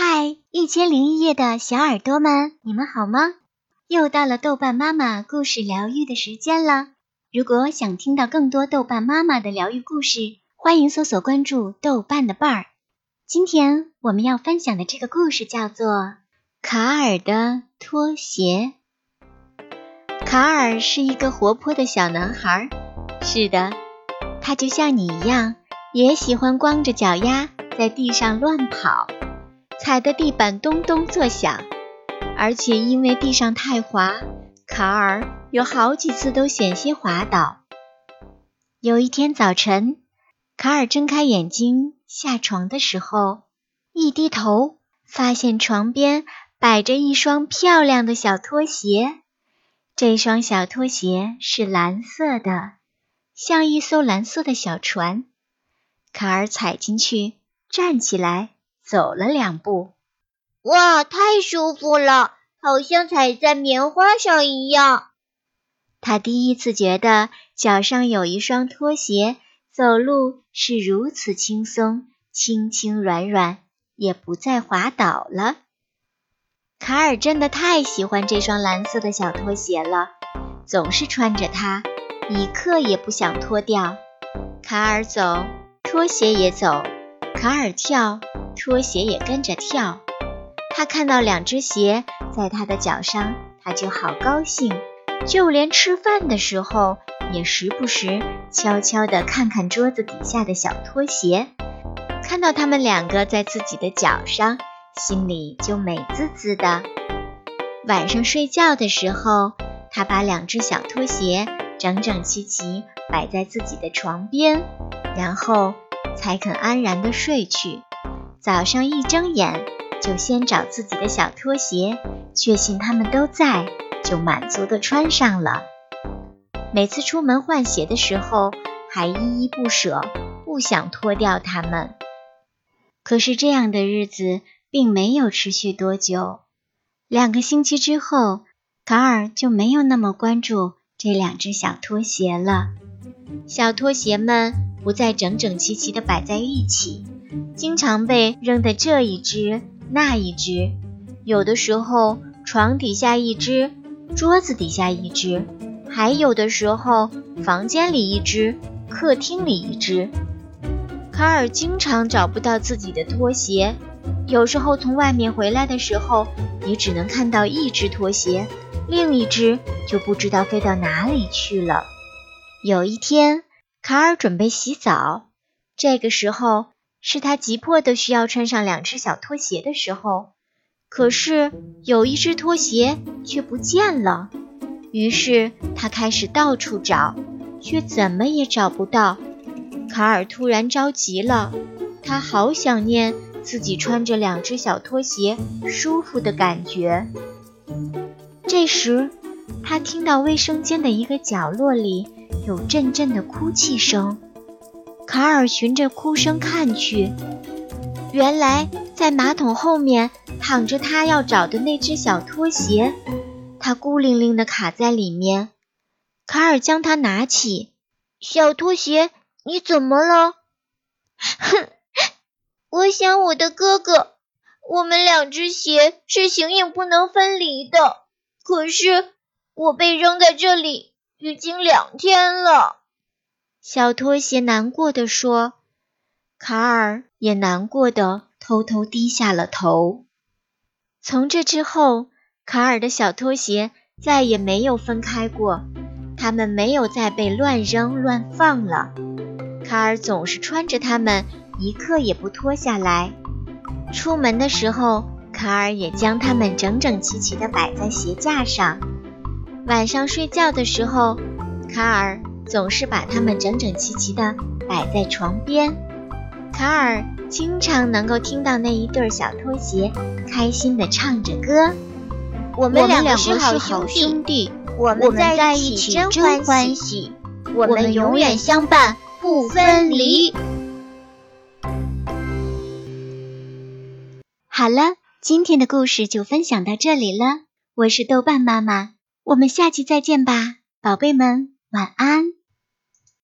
嗨，一千零一夜的小耳朵们，你们好吗？又到了豆瓣妈妈故事疗愈的时间了。如果想听到更多豆瓣妈妈的疗愈故事，欢迎搜索关注豆瓣的伴儿。今天我们要分享的这个故事叫做《卡尔的拖鞋》。卡尔是一个活泼的小男孩，是的，他就像你一样，也喜欢光着脚丫在地上乱跑。踩的地板咚咚作响，而且因为地上太滑，卡尔有好几次都险些滑倒。有一天早晨，卡尔睁开眼睛下床的时候，一低头发现床边摆着一双漂亮的小拖鞋。这双小拖鞋是蓝色的，像一艘蓝色的小船。卡尔踩进去，站起来。走了两步，哇，太舒服了，好像踩在棉花上一样。他第一次觉得脚上有一双拖鞋，走路是如此轻松，轻轻软软，也不再滑倒了。卡尔真的太喜欢这双蓝色的小拖鞋了，总是穿着它，一刻也不想脱掉。卡尔走，拖鞋也走；卡尔跳。拖鞋也跟着跳，他看到两只鞋在他的脚上，他就好高兴。就连吃饭的时候，也时不时悄悄地看看桌子底下的小拖鞋。看到他们两个在自己的脚上，心里就美滋滋的。晚上睡觉的时候，他把两只小拖鞋整整齐齐摆在自己的床边，然后才肯安然地睡去。早上一睁眼，就先找自己的小拖鞋，确信他们都在，就满足的穿上了。每次出门换鞋的时候，还依依不舍，不想脱掉它们。可是这样的日子并没有持续多久。两个星期之后，卡尔就没有那么关注这两只小拖鞋了。小拖鞋们不再整整齐齐地摆在一起。经常被扔的这一只那一只，有的时候床底下一只，桌子底下一只，还有的时候房间里一只，客厅里一只。卡尔经常找不到自己的拖鞋，有时候从外面回来的时候，也只能看到一只拖鞋，另一只就不知道飞到哪里去了。有一天，卡尔准备洗澡，这个时候。是他急迫的需要穿上两只小拖鞋的时候，可是有一只拖鞋却不见了。于是他开始到处找，却怎么也找不到。卡尔突然着急了，他好想念自己穿着两只小拖鞋舒服的感觉。这时，他听到卫生间的一个角落里有阵阵的哭泣声。卡尔循着哭声看去，原来在马桶后面躺着他要找的那只小拖鞋，它孤零零地卡在里面。卡尔将它拿起，小拖鞋，你怎么了？哼，我想我的哥哥，我们两只鞋是形影不能分离的。可是我被扔在这里已经两天了。小拖鞋难过的说：“卡尔也难过的偷偷低下了头。从这之后，卡尔的小拖鞋再也没有分开过，它们没有再被乱扔乱放了。卡尔总是穿着它们，一刻也不脱下来。出门的时候，卡尔也将它们整整齐齐地摆在鞋架上。晚上睡觉的时候，卡尔。”总是把它们整整齐齐地摆在床边。卡尔经常能够听到那一对小拖鞋开心地唱着歌。我们两个是好兄弟，我们在一起真欢喜，我们永远相伴不分离。好了，今天的故事就分享到这里了。我是豆瓣妈妈，我们下期再见吧，宝贝们，晚安。